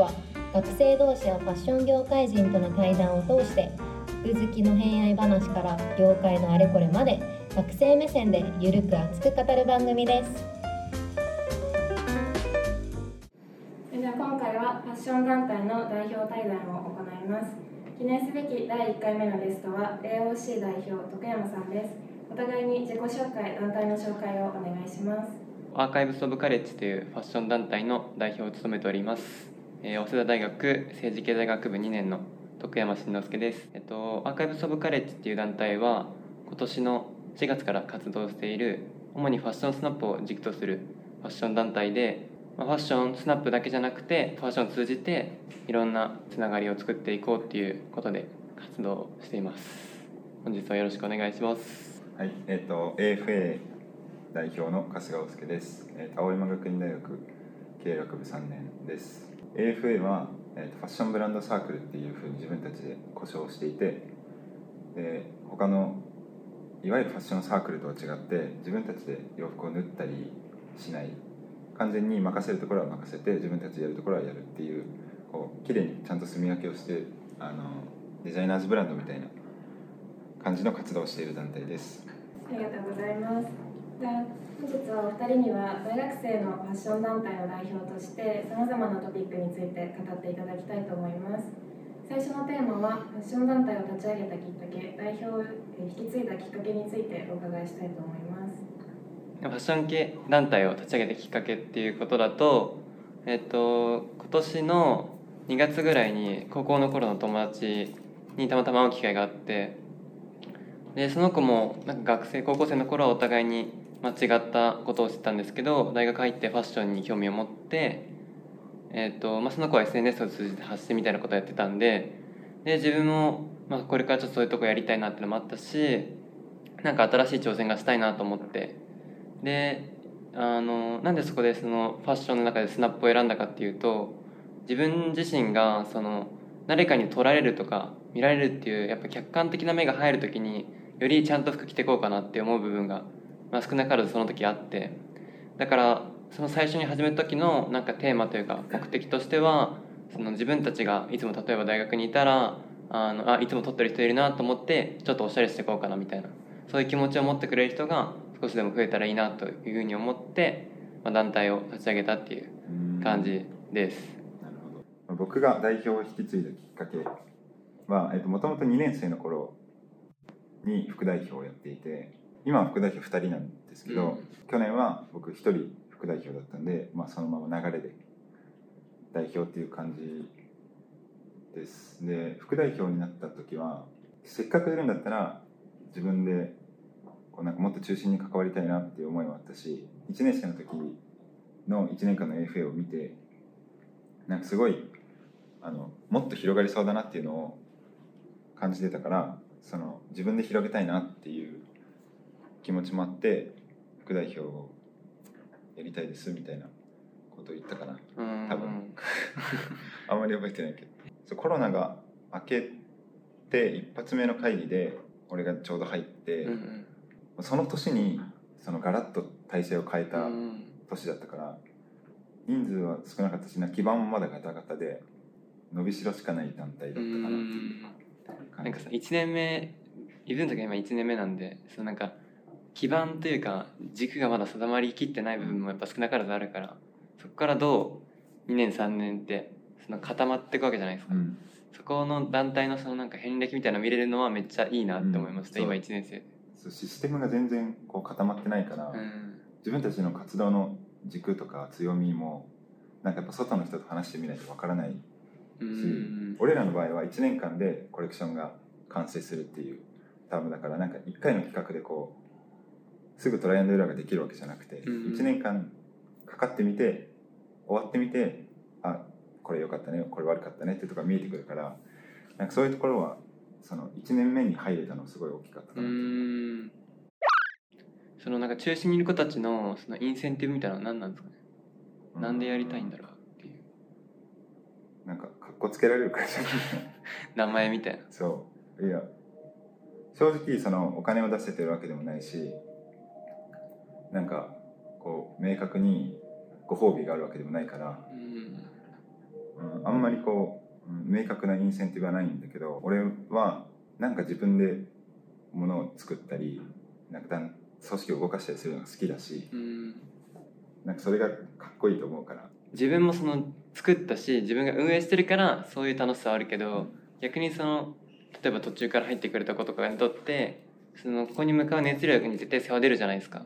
は学生同士やファッション業界人との対談を通して服好きの偏愛話から業界のあれこれまで学生目線でゆるく熱く語る番組です。では今回はファッション団体の代表対談を行います。記念すべき第1回目のゲストは AOC 代表徳山さんです。お互いに自己紹介団体の紹介をお願いします。アーカイブス・オブ・カレッジというファッション団体の代表を務めております、えー、早稲田大学政治経済学部2年の徳山慎之介です、えっと、アーカイブス・オブ・カレッジっていう団体は今年の4月から活動している主にファッションスナップを軸とするファッション団体で、まあ、ファッションスナップだけじゃなくてファッションを通じていろんなつながりを作っていこうっていうことで活動しています。本日はよろしくお願いします。はいえっ、と AFA 代表の春日大輔です、えーと青山学院大学経営学部3年です。AFA は、えーとファッションブランドサークルっていうふうに自分たちで呼称していてで他のいわゆるファッションサークルとは違って自分たちで洋服を縫ったりしない。完全に任せるところは任せて自分たちでやるところはやるっていうこう綺麗にちゃんと住み分けをしてあのデザイナーズブランドみたいな感じの活動をしている団体です。ありがとうございます。本日はお二人には大学生のファッション団体の代表としてさまざまなトピックについて語っていただきたいと思います。最初のテーマはファッション団体を立ち上げたきっかけ代表を引き継いだきっかけについてお伺いしたいと思います。ファッション系団体を立ち上げたきっかけっていうことだと、えっと、今年の2月ぐらいに高校の頃の友達にたまたま会う機会があってでその子もなんか学生高校生の頃はお互いに間違ったことをしてたんですけど大学入ってファッションに興味を持って、えっとまあ、その子は SNS を通じて発信みたいなことをやってたんでで自分も、まあ、これからちょっとそういうとこやりたいなってのもあったしなんか新しい挑戦がしたいなと思ってであのなんでそこでそのファッションの中でスナップを選んだかっていうと自分自身がその誰かに撮られるとか見られるっていうやっぱ客観的な目が入る時によりちゃんと服着ていこうかなって思う部分が、まあ、少なからずその時あってだからその最初に始めた時のなんかテーマというか目的としてはその自分たちがいつも例えば大学にいたらあのあいつも撮ってる人いるなと思ってちょっとおしゃれしていこうかなみたいなそういう気持ちを持ってくれる人が少しでも増えたらいいなというふうに思って、まあ、団体を立ち上げたっていう感じです。なるほど僕が代表を引き継いだきっかけはもともと2年生の頃に副代表をやっていて今は副代表2人なんですけど、うん。去年は僕1人副代表だったんで、まあ、そのまま流れで代表っていう感じです。で副代表になった時はせっかくやるんだったら自分でこうなんかもっと中心に関わりたいなっていう思いもあったし1年生の時の1年間の AFA を見てなんかすごいあのもっと広がりそうだなっていうのを感じてたからその自分で広げたいなっていう気持ちもあって副代表をやりたいですみたいなことを言ったかな。うん。多分あんまり覚えてないけど。そうコロナが明けて一発目の会議で俺がちょうど入って、うんうん。その年にそのガラッと体制を変えたうん。年だったから人数は少なかったしな基盤もまだガタガタで伸びしろしかない団体だったかなっていう感じ。なんかさ1年目イブントが今1年目なんでそのなんか基盤というか軸がまだ定まりきってない部分もやっぱ少なからずあるからそこからどう2年3年ってその固まっていくわけじゃないですか、うん。そこの団体のそのなんか遍歴みたいなの見れるのはめっちゃいいなって思いました、うん。今1年生。システムが全然こう固まってないから、うん。自分たちの活動の軸とか強みもなんかやっぱ外の人と話してみないとわからないうん。俺らの場合は1年間でコレクションが完成するっていうタームだからなんか1回の企画でこうすぐトライアンドエラーができるわけじゃなくて、うん。1年間かかってみて終わってみてあこれ良かったねこれ悪かったねってところが見えてくるからなんかそういうところはその1年目に入れたのすごい大きかったかうな、ん。そのなんか中心にいる子たちのそのインセンティブみたいなのは何なんですかね、うなんでやりたいんだろうっていう。なんかかっこつけられるからじゃない？名前みたいな。そう。いや正直そのお金を出せてるわけでもないしなんかこう明確にご褒美があるわけでもないからうんあんまりこう、明確なインセンティブはないんだけど俺はなんか自分でものを作ったりなんか組織を動かしたりするのが好きだしうんなんかそれがかっこいいと思うから。自分もその作ったし自分が運営してるからそういう楽しさはあるけど逆にその例えば途中から入ってくれた子とかにとってそのここに向かう熱量に絶対差は出るじゃないですか。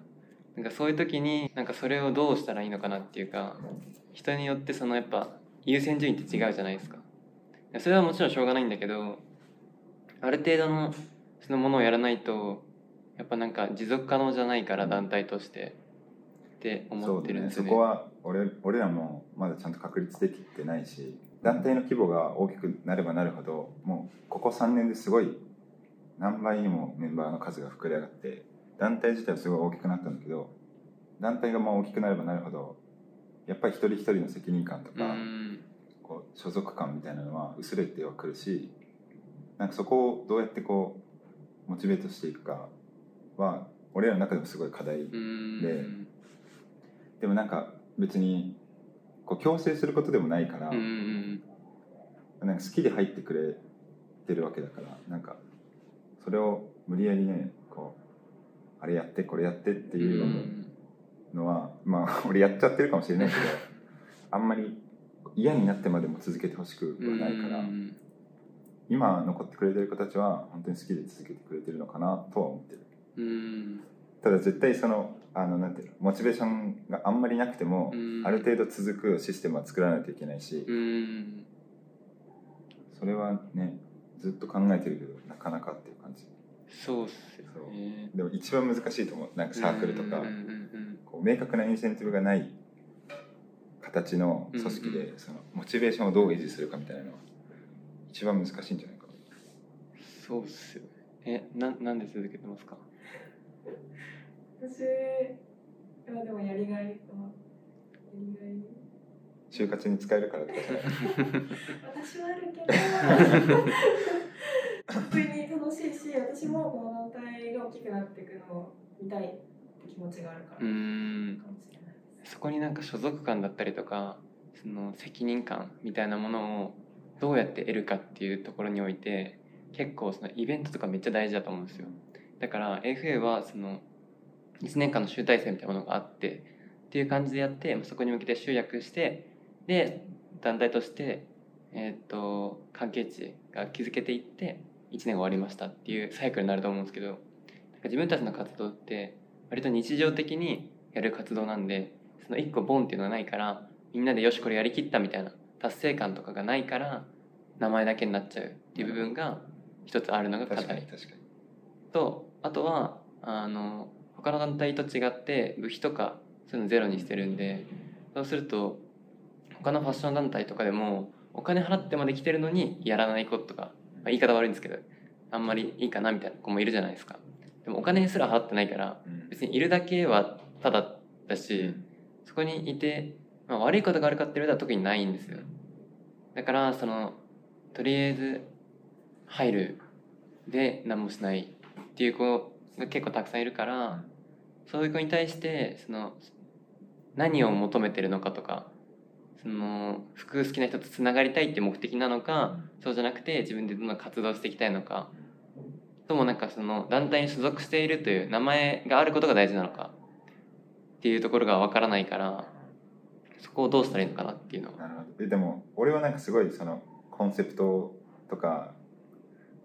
なんかそういう時になんかそれをどうしたらいいのかなっていうか人によってそのやっぱ優先順位って違うじゃないですか。それはもちろんしょうがないんだけどある程度のそのものをやらないとやっぱなんか持続可能じゃないから団体としてって思ってるんですよね。そこは俺俺らもまだちゃんと確立できてないし団体の規模が大きくなればなるほどもうここ3年ですごい何倍にもメンバーの数が膨れ上がって団体自体はすごい大きくなったんだけど団体がまあ大きくなればなるほどやっぱり一人一人の責任感とうか、ん。こう所属感みたいなのは薄れてはくるしなんかそこをどうやってこうモチベートしていくかは俺らの中でもすごい課題うん。ででもなんか別にこう強制することでもないから、なんか好きで入ってくれてるわけだからなんかそれを無理やりねあれやってこれやってってうんいうのは、まあ 俺やっちゃってるかもしれないけどあんまり嫌になってまでも続けてほしくはないから、うん。今残ってくれてる子たちは本当に好きで続けてくれてるのかなとは思ってる。うん。ただ絶対そのあのなんていうのモチベーションがあんまりなくても、うん。ある程度続くシステムは作らないといけないし、うん。それはねずっと考えてるけどなかなかっていう感じそうっすよね。でも一番難しいと思う。なんかサークルとか、うんうんこう明確なインセンティブがない形の組織で、うんそのモチベーションをどう維持するかみたいなのは一番難しいんじゃないか。なそうっすよね。えななんで続けてますか？私はでもやりがいはやりがい。就活に使えるからとかじゃない？私はあるけど 普通に楽しいし私もこの団体が大きくなっていくのを見たいって気持ちがあるから。そこになんか所属感だったりとかその責任感みたいなものをどうやって得るかっていうところにおいて結構そのイベントとかめっちゃ大事だと思うんですよ。だから AFA はその1年間の集大成みたいなものがあってっていう感じでやってそこに向けて集約してで団体として、えー、と関係値が築けていって1年が終わりましたっていうサイクルになると思うんですけどなんか自分たちの活動って割と日常的にやる活動なんでその1個ボンっていうのがないからみんなでよしこれやりきったみたいな達成感とかがないから名前だけになっちゃうっていう部分が一つあるのが課確かに。題とあとはあの他の団体と違って部費とかそういうのゼロにしてるんでそうすると他のファッション団体とかでもお金払ってまで来てるのにやらない子とか、まあ、言い方悪いんですけどあんまりいいかなみたいな子もいるじゃないですか。でもお金すら払ってないからうん。別にいるだけはただだし、そこにいて、まあ、悪いことがあるかっていうと特にないんですよ。だからそのとりあえず入るで何もしないっていう子が結構たくさんいるからそういう子に対してその何を求めてるのかとかその服好きな人とつながりたいって目的なのかそうじゃなくて自分でどんどん活動していきたいのか。ともなんかその団体に所属しているという名前があることが大事なのか。っていうところがわからないからそこをどうしたらいいのかなっていうのは。なるほど。えでも俺はなんかすごいそのコンセプトとか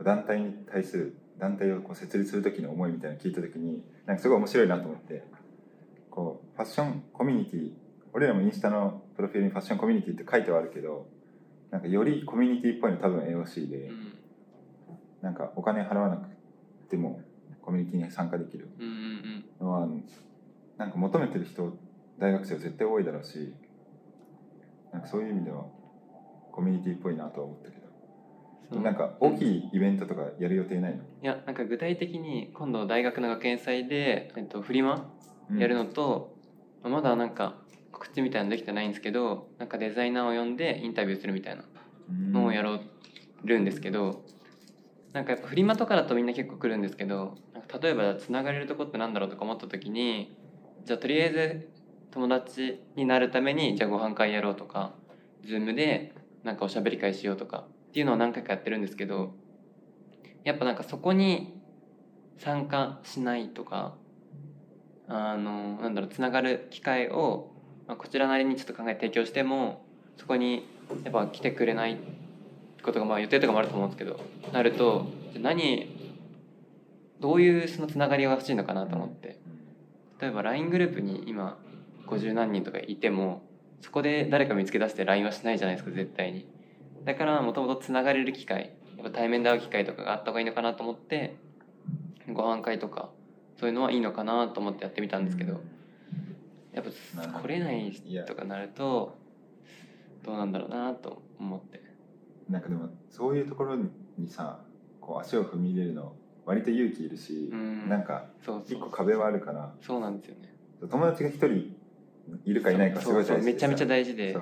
団体に対する団体をこう設立する時の思いみたいなの聞いた時になんかすごい面白いなと思って。こうファッションコミュニティ俺らもインスタのプロフィールにファッションコミュニティって書いてはあるけどなんかよりコミュニティっぽいの多分 AOC でうんなんかお金払わなくてもコミュニティに参加できる。うんうんのはなんか求めてる人大学生は絶対多いだろうしなんかそういう意味ではコミュニティっぽいなとは思ったけど。なんか大きいイベントとかやる予定ないの、いやなんか具体的に今度大学の学園祭で、えっと、フリマうん。やるのと、まあまだなんか告知みたいなのできてないんですけどなんかデザイナーを呼んでインタビューするみたいなのをやろうるんですけどなんかやっぱフリマとかだとみんな結構来るんですけど例えばつながれるとこってなんだろうとか思った時にじゃあとりあえず友達になるためにじゃあご飯会やろうとか Zoom でなんかおしゃべり会しようとかっていうのを何回かやってるんですけどやっぱなんかそこに参加しないとかあのなんだろうつながる機会を、まあ、こちらなりにちょっと考えて提供してもそこにやっぱ来てくれないことがまあ予定とかもあると思うんですけどなると何どういうそのつながりが欲しいのかなと思って。例えば LINE グループに今50何人とかいてもそこで誰か見つけ出して LINE はしないじゃないですか絶対に。だからもともとつながれる機会やっぱ対面で会う機会とかがあった方がいいのかなと思ってご飯会とかそういうのはいいのかなと思ってやってみたんですけどやっぱ来れないとかなるとどうなんだろうなと思って。なんかでもそういうところにさこう足を踏み入れるの割と勇気いるし、うん。なんかそうそう一個壁はあるから。そうなんですよね。友達が一人いるかいないかすごい大事めちゃめちゃさ大事で。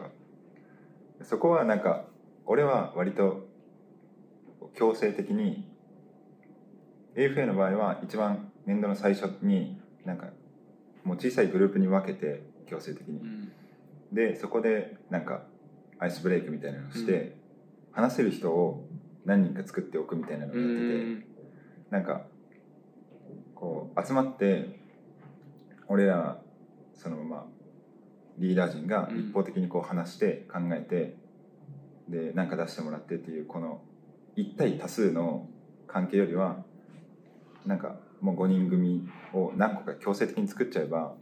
そこはなんか俺は割と強制的に AFA の場合は一番年度の最初になんかもう小さいグループに分けて強制的に。うん。でそこでなんかアイスブレイクみたいなのをして、話せる人を何人か作っておくみたいなのをうやってて、ん。なんかこう集まって俺らそのまあリーダー陣が一方的にこう話して考えて、で何か出してもらってっていうこの1対多数の関係よりはなんかもう5人組を何個か強制的に作っちゃえば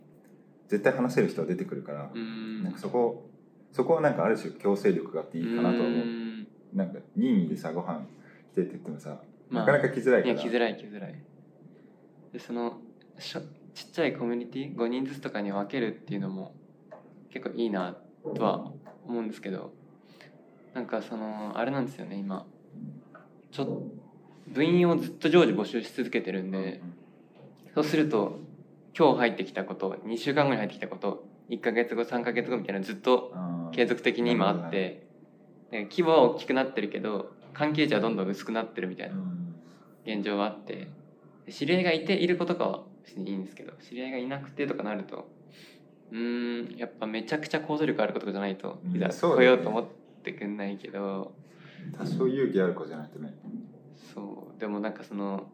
絶対話せる人は出てくるから、うん。なんかそこそこはなんかある種強制力があっていいかなとは思う、ん。なんか任意でさご飯来てって言ってもさ、まあなかなか来づらいから。いや来づらい来づらい。でそのしょちっちゃいコミュニティ5人ずつとかに分けるっていうのも結構いいなとは思うんですけどなんかそのあれなんですよね今。ちょっ部員をずっと常時募集し続けてるんでそうすると今日入ってきたこと2週間後に入ってきたこと1ヶ月後3ヶ月後みたいなのずっと継続的に今あってで規模は大きくなってるけど関係値はどんどん薄くなってるみたいなうん。現状はあってで知り合いがいていることかは別にいいんですけど知り合いがいなくてとかなるとうーんやっぱめちゃくちゃ行動力あることじゃないとうんいざ来ようと思ってくんないけど。多少勇気ある子じゃないとねそう。でもなんかその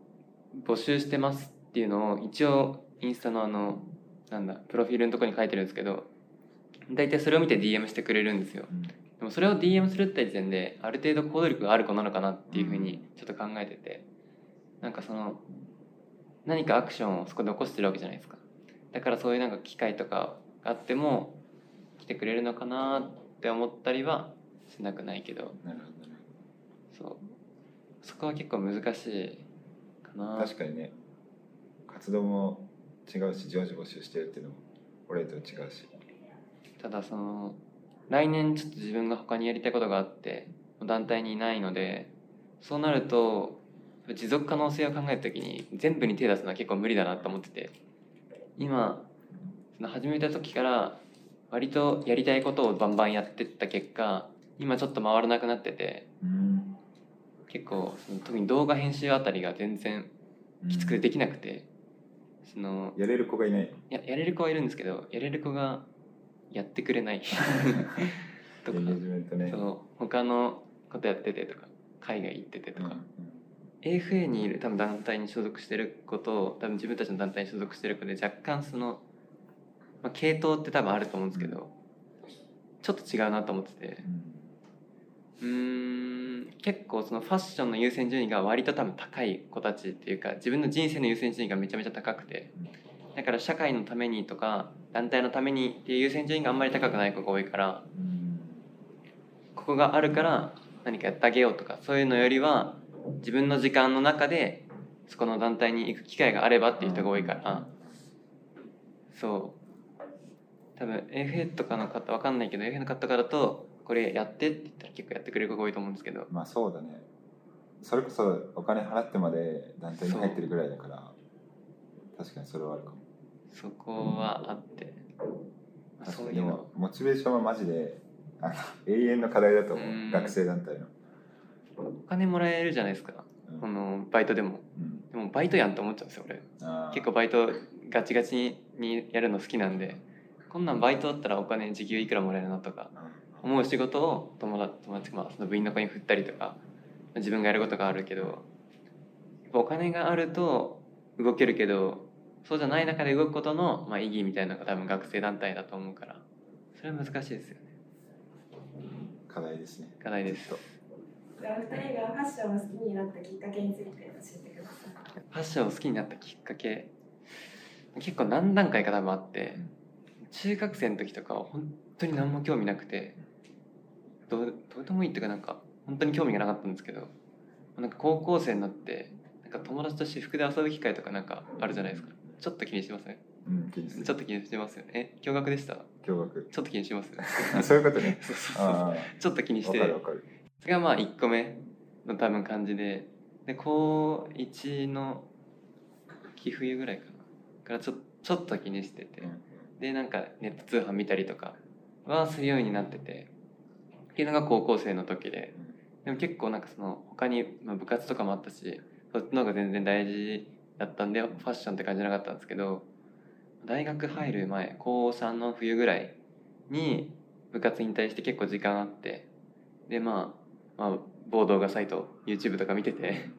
募集してますっていうのを一応インスタのあのなんだプロフィールのところに書いてるんですけど大体それを見て DM してくれるんですよ。うん。でもそれを DM するって時点である程度行動力がある子なのかなっていうふうにちょっと考えててなんかその何かアクションをそこで起こしてるわけじゃないですか。だからそういうなんか機会とかがあっても来てくれるのかなって思ったりはしなくないけど。なるほどね。そうそこは結構難しいかな。確かにね。活動も違うし常時募集してるっていうのも俺と違うし。ただその来年ちょっと自分が他にやりたいことがあって団体にいないのでそうなると持続可能性を考えた時に全部に手出すのは結構無理だなと思ってて。今その始めた時から割とやりたいことをバンバンやってった結果今ちょっと回らなくなってて。うん結構その特に動画編集あたりが全然きつくてできなくて、そのやれる子がいない。ややれる子はいるんですけどやれる子がやってくれない。とか。ね。そう。他のことやっててとか海外行っててとか、うんうん。AFA にいる多分団体に所属してる子と多分自分たちの団体に所属してる子で若干その、まあ、系統って多分あると思うんですけど、ちょっと違うなと思ってて。うん結構そのファッションの優先順位が割と多分高い子たちっていうか自分の人生の優先順位がめちゃめちゃ高くて。だから社会のためにとか団体のためにっていう優先順位があんまり高くない子が多いからうん。ここがあるから何かやってあげようとかそういうのよりは自分の時間の中でそこの団体に行く機会があればっていう人が多いから。そう。多分 AFA とかの方わかんないけど AFA の方からだとこれやってって言ったら結構やってくれる子が多いと思うんですけど。まあそうだね。それこそお金払ってまで団体に入ってるぐらいだから。確かにそれはあるかも。そこはあって。確そういうの。モチベーションはマジであの永遠の課題だと思う。ん。う学生団体の、お金もらえるじゃないですか。うん。このバイトでも。うん。でもバイトやんと思っちゃうんですよ俺。結構バイトガチガチにやるの好きなんで。こんなんバイトだったらお金時給いくらもらえるのとか。うん思う仕事を友達友達、まあ、その部員の子に振ったりとか自分がやることがあるけどお金があると動けるけどそうじゃない中で動くことの、まあ、意義みたいなのが多分学生団体だと思うからそれは難しいですよね。課題ですね。課題です。きっじゃあお二人がファッションを好きになったきっかけについて教えてください。ファッションを好きになったきっかけ？結構何段階か多分あって中学生の時とかは本当に何も興味なくてどうどうでもいいっていうかなんか本当に興味がなかったんですけどなんか高校生になってなんか友達と私服で遊ぶ機会とかなんかあるじゃないですか。ちょっと気にしてません？うんちょっと気にしてますよね。え驚愕でした？驚愕。ちょっと気にしてますあ そういうことね。そうそうそう。あちょっと気にして。それがまあ1個目の多分感じでで高1の秋冬ぐらいかな。からちょちょっと気にしてて、うん。でなんかネット通販見たりとかはするようになっててっていうのが高校生の時で。でも結構なんかその他に、まあ、部活とかもあったしそっちの方が全然大事だったんでファッションって感じなかったんですけど大学入る前高3の冬ぐらいに部活に対して結構時間あってでまあ、まあ、某動画サイト YouTube とか見てて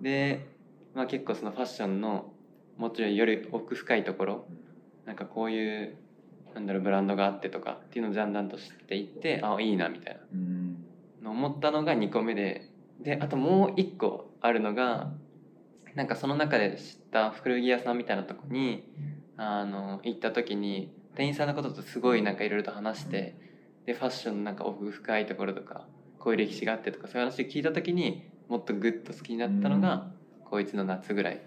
で、まあ、結構そのファッションのもちろんより奥深いところなんかこういうなんだろうブランドがあってとかっていうのをだんだんと知っていってあいいなみたいな。うん。の思ったのが2個目でであともう1個あるのがなんかその中で知った古着屋さんみたいなとこにあの行った時に店員さんのこととすごいなんかいろいろと話してでファッションのなんか奥深いところとかこういう歴史があってとかそういう話を聞いた時にもっとグッと好きになったのが高1の夏ぐらいっ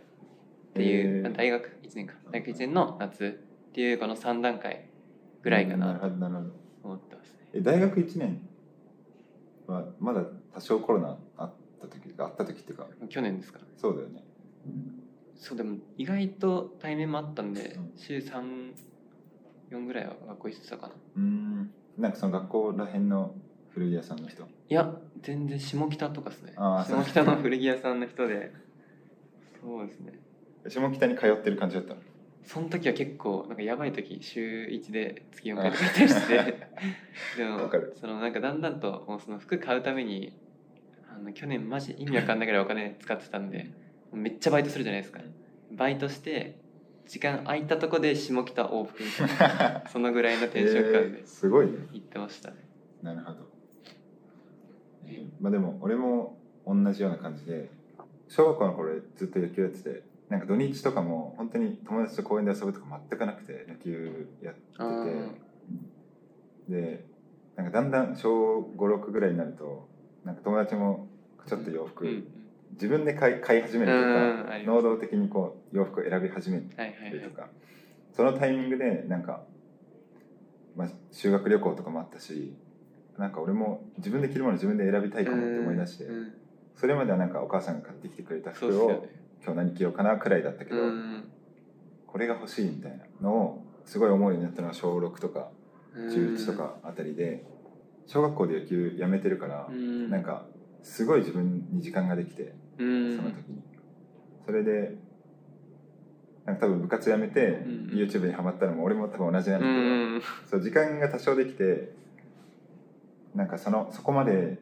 ていう、大学1年か。大学1年の夏っていうこの3段階ぐらいかな。と思ってますね。え大学1年はまだ多少コロナあった時あった時っていうか。去年ですか？そうだよね。そうでも意外と対面もあったんで、うん。週34ぐらいは学校行ってたかな。うん。なんかその学校らへんの古着屋さんの人？いや全然下北とかですね。あ下北の古着屋さんの人で。そうですね。下北に通ってる感じだったの？その時は結構なんかやばい時週1で月4回とか行ったりしてでもそのなんかだんだんともうその服買うためにあの去年マジ意味わかんないぐらいお金使ってたんでめっちゃバイトするじゃないですか。バイトして時間空いたとこで下北往復みたいな そのぐらいのテンション感えでーすごいね。行ってましたね。なるほど、えーまあでも俺も同じような感じで小学校の頃ずっと野球やっててなんか土日とかも本当に友達と公園で遊ぶとか全くなくて野球やってて。でなんかだんだん小56ぐらいになるとなんか友達もちょっと洋服、うん自分で買い買い始めるとうんか能動的にこう洋服を選び始めはいはいはいるとかそのタイミングでなんか、まあ、修学旅行とかもあったしなんか俺も自分で着るもの自分で選びたいかもって思い出してそれまではなんかお母さんが買ってきてくれた服を今日何着ようかなくらいだったけどうんこれが欲しいみたいなのをすごい思うようになったのが小6とか中1とかあたりで小学校で野球やめてるからうん。なんかすごい自分に時間ができてうん。その時に。それでなんか多分部活やめてうん。YouTube にハマったのも俺も多分同じなんうだけど、ん。そう時間が多少できてなんかそのそこまで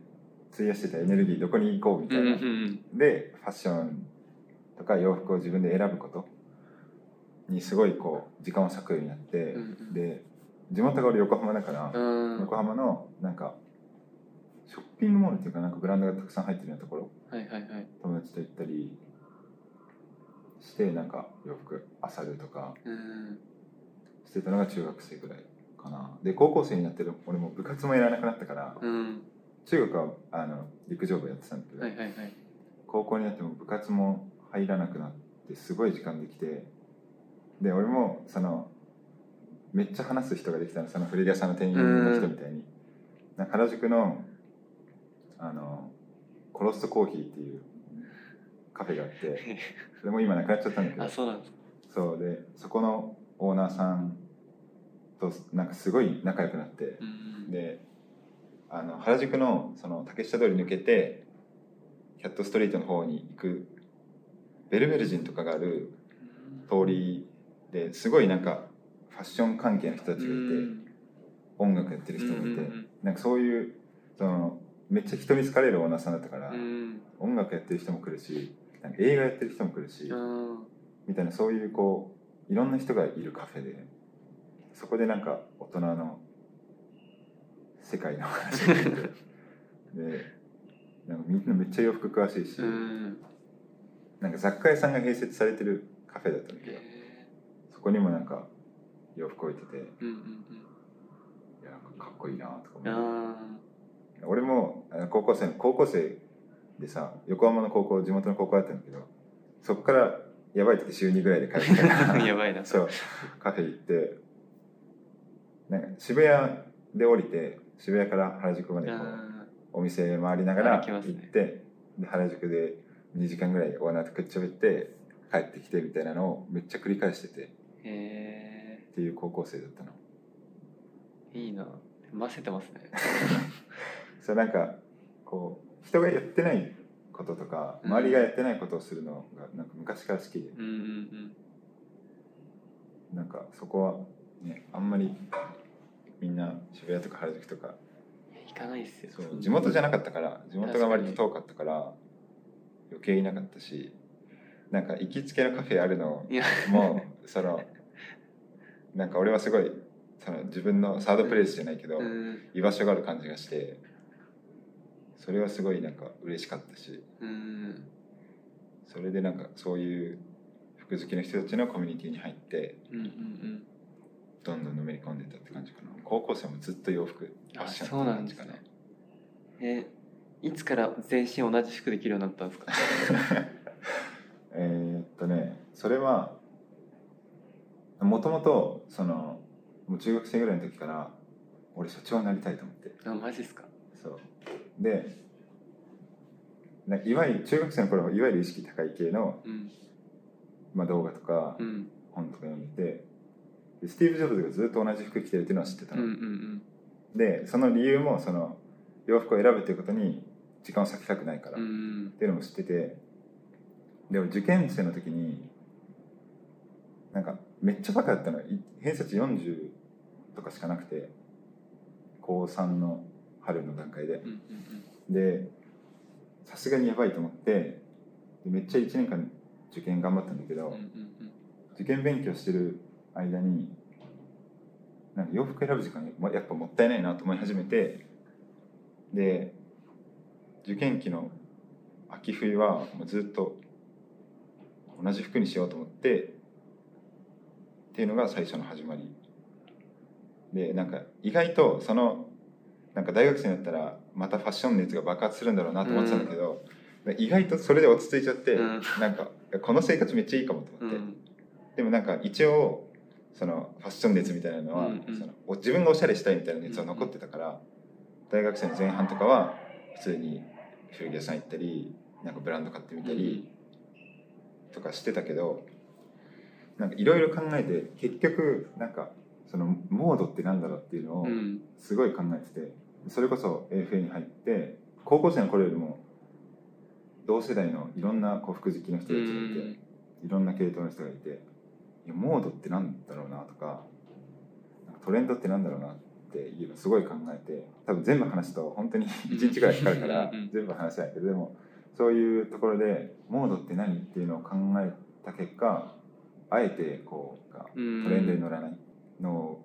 費やしてたエネルギーどこに行こうみたうんういな、ん。でファッションとか洋服を自分で選ぶことにすごいこう時間を割くようになって、うんで地元が俺横浜だから、うん。横浜のなんかショッピングモールっていうかなんかブランドがたくさん入ってるようなところはいはいはい。友達と行ったりしてなんか洋服あさるとかうん。してたのが中学生ぐらいかな。で高校生になってる俺も部活もやらなくなったからうん。中学はあの陸上部やってたんだけど、はいはいはい。高校になっても部活も入らなくなってすごい時間できてで俺もそのめっちゃ話す人ができたのその古着屋さんの店員の人みたいに。原宿のあのコロストコーヒーっていうカフェがあって それも今なくなっちゃったんだけど。あそうなんですそうでそこのオーナーさんとなんかすごい仲良くなってうん。であの原宿のその竹下通り抜けてキャットストリートの方に行くベルベル人とかがある通りですごいなんかファッション関係の人たちがいて音楽やってる人もいて、うんなんかそういうそのめっちゃ人に好かれるオーナーさんだったから、音楽やってる人も来るしなんか映画やってる人も来るし、うんみたいなそういうこういろんな人がいるカフェでそこでなんか大人の世界の話を聞いて でなんかみんなめっちゃ洋服詳しいし、うんなんか雑貨屋さんが併設されてるカフェだったんだけどへそこにもなんか洋服置いてていーうんうん。やなんかかっこいいなとかうん思って。あ俺も高校生高校生でさ横浜の高校地元の高校だったんだけどそこからやばい時週2ぐらいで帰ってたからー やばいな。そうカフェ行ってなんか渋谷で降りて渋谷から原宿までこうあお店回りながら行っ歩きますね。て、で原宿で2時間ぐらいオーナーとくっちゃべって帰ってきてみたいなのをめっちゃ繰り返してて。っー。へていう高校生だったの。えいいな。ませてますね。それなんかこう人がやってないこととかうん。周りがやってないことをするのがなんか昔から好きで。うんうんうん。なんかそこはねあんまりみんな渋谷とか原宿とか。行かないっすよ。地元じゃなかったから地元が割と遠かったから余計いなかったしなんか行きつけのカフェあるのもそのなんか俺はすごいその自分のサードプレイスじゃないけど、うん。居場所がある感じがしてそれはすごいなんか嬉しかったしうん。それでなんかそういう服好きの人たちのコミュニティに入ってうんうんうん。どんどんのめり込んでったって感じかな。高校生もずっと洋服ファあッションそうなんですね。えいつから全身同じ服できるようになったんですか？えーっとねそれはもともとそのもう中学生ぐらいの時から俺社長になりたいと思って。あマジっすか？そう。でいわゆる中学生の頃はいわゆる意識高い系の、うん。まあ、動画とかうん。本とか読んでてでスティーブ・ジョブズがずっと同じ服着てるっていうのは知ってたうんうの、ん。でその理由もその洋服を選ぶっていうことに時間を割きたくないから、うん。うっんていうのも知ってて。でも受験生の時になんかめっちゃバカだったの。い偏差値40とかしかなくて。高3の春の段階で。でさすがにやばいと思って。でめっちゃ1年間受験頑張ったんだけど、受験勉強してる間になんか洋服選ぶ時間もやっぱもったいないなと思い始めて。で受験期の秋冬はもうずっと同じ服にしようと思ってっていうのが最初の始まり。でなんか意外とそのなんか大学生になったらまたファッション熱が爆発するんだろうなと思ってたんだけど、意外とそれで落ち着いちゃって、うん。なんかこの生活めっちゃいいかもと思って、うん。でもなんか一応そのファッション熱みたいなのは、うんうん。そのお自分がおしゃれしたいみたいな熱は残ってたから、大学生の前半とかは普通に古着屋さん行ったりなんかブランド買ってみたりとかしてたけどなんかいろいろ考えて結局なんかそのモードってなんだろうっていうのをうんすごい考えててそれこそ AFA に入って高校生の頃よりも同世代のいろんなこう服好きの人たちがいて。いろんな系統の人がいていやモードってなんだろうなとかなんかトレンドってなんだろうなっていうのすごい考えて多分全部話すと本当に1日ぐらいかかるから全部話せないけどでもそういうところでモードって何っていうのを考えた結果あえてこうトうん。レンドに乗らないの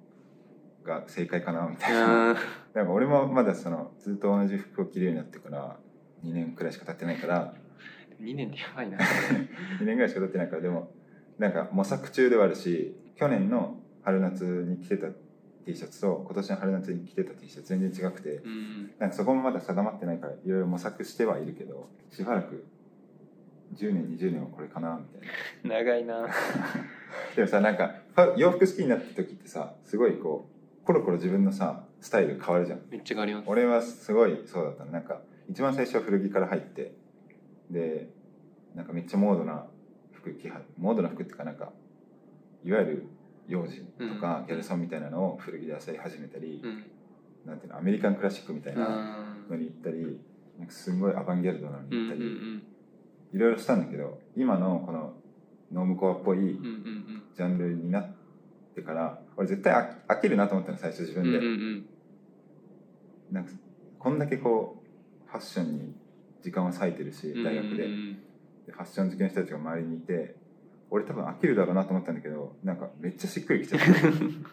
が正解かなみたいな。あ なんか俺もまだそのずっと同じ服を着るようになってから2年くらいしか経ってないから。2年でやばいな。2年ぐらいしか経ってないからでもなんか模索中ではあるし去年の春夏に着てた T シャツと今年の春夏に着てた T シャツ全然違くてうん。なんかそこもまだ定まってないからいろいろ模索してはいるけどしばらく10年20年はこれかなみたいな。長いな。でもさなんか洋服好きになった時ってさすごいこうコロコロ自分のさスタイル変わるじゃん。めっちゃ変わります。俺はすごいそうだったの。なんか一番最初は古着から入ってでなんかめっちゃモードな服着はモードな服っていうかなんかいわゆる幼児とかうん。ギャルソンみたいなのを古着で漁り始めたり、うん。なんていうのアメリカンクラシックみたいなあのに行ったりなんかすごいアバンギャルドなのに行ったり、いろいろしたんだけど今のこのノームコアっぽいジャンルになっってから俺絶対飽飽きるなと思ったの最初自分で、なんかこんだけこうファッションに時間を割いてるし大学で,、でファッション好きな人たちが周りにいて俺多分飽きるだろうなと思ったんだけどなんかめっちゃしっくりきちゃって。う ん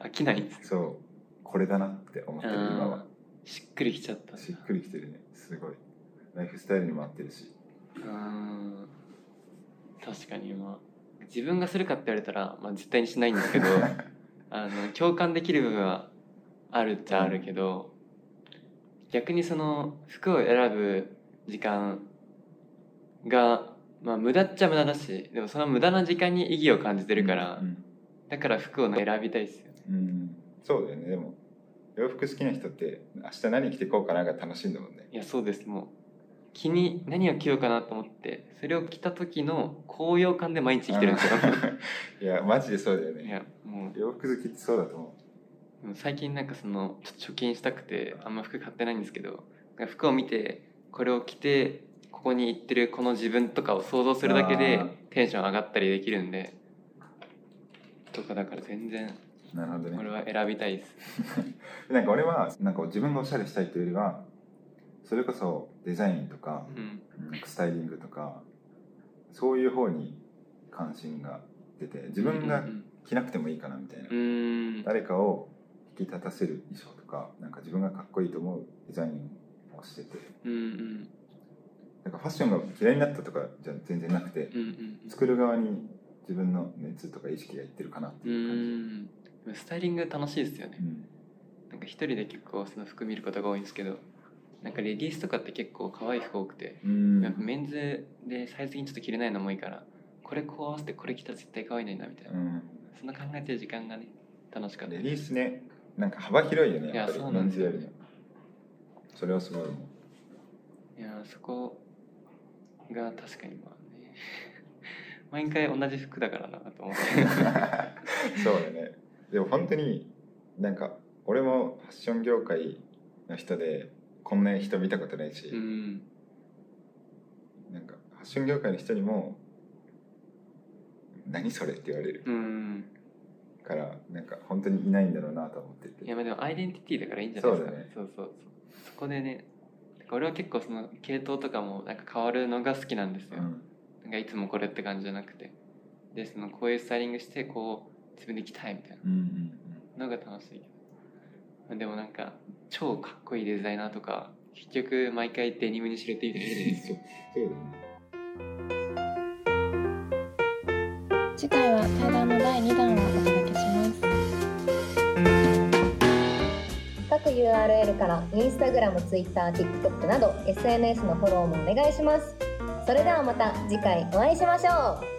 飽きないんですそう。これだなって思ってる今は。しっくりきちゃったしっくりきてるね。すごい。ライフスタイルにも合ってるし。うん確かにまあ自分がするかって言われたら、まあ、絶対にしないんですけど あの共感できる部分はあるっちゃあるけど、逆にその服を選ぶ時間が、まあ、無駄っちゃ無駄だしでもその無駄な時間に意義を感じてるから、うん、だから服を選びたいですよね。うん。そうだよね。でも洋服好きな人って明日何着てこうかなが楽しいんだもんね。いやそうです。もう気に何を着ようかなと思ってそれを着た時の高揚感で毎日着てるんですよ。いやマジでそうだよね。いやも洋服好きってそうだと思う。最近なんかそのちょっと貯金したくてあんま服買ってないんですけど服を見てこれを着てここに行ってるこの自分とかを想像するだけでテンション上がったりできるんで。とかだから全然。うなるほどね。これは選びたいです。なんか俺はなんか自分がおしゃれしたいというよりはそれこそデザインとかうん。なんかスタイリングとかそういう方に関心が出て自分がうん着なくてもいいかなみたいな。うんうん。誰かを引き立たせる衣装とかなんか自分がかっこいいと思うデザインをしてて。うんうんなんかファッションが嫌いになったとかじゃ全然なくてうんうん作る側に自分の熱とか意識がいってるかなってういう感じ、ん。でもスタイリング楽しいですよね。うん。なんか一人で結構その服見ることが多いんですけどなんかレディースとかって結構可愛い服多くて、うん。やっぱメンズでサイズ的にちょっと着れないのも多いからこれこう合わせてこれ着たら絶対可愛いのになみたいな、うん。そんな考えてる時間がね楽しかったレディースねなんか幅広いよねいややっぱりそうなんですよ。メンズよりも。それはすごい思う。いやーそこが確かにまあね。毎回同じ服だからなと思って。そうだね。でも本当になんか俺もファッション業界の人でこんな人見たことないし、うん。なんかファッション業界の人にも「何それ?」って言われるうん。からなんか本当にいないんだろうなと思ってて。いやまあでもアイデンティティだからいいんじゃないですか。そうだね。そうそうそう。そこでね俺は結構その系統とかもなんか変わるのが好きなんですよ、うん。なんかいつもこれって感じじゃなくて。でそのこういうスタイリングしてこう自分で着たいみたいうんうんなのが楽しい。けどでもなんか超かっこいいデザイナーとか結局毎回デニムにしろって言う人いるじゃないですかそうそうだね。次回は対談の第2弾を URL から Instagram、Twitter、TikTok など SNS のフォローもお願いします。それではまた次回お会いしましょう。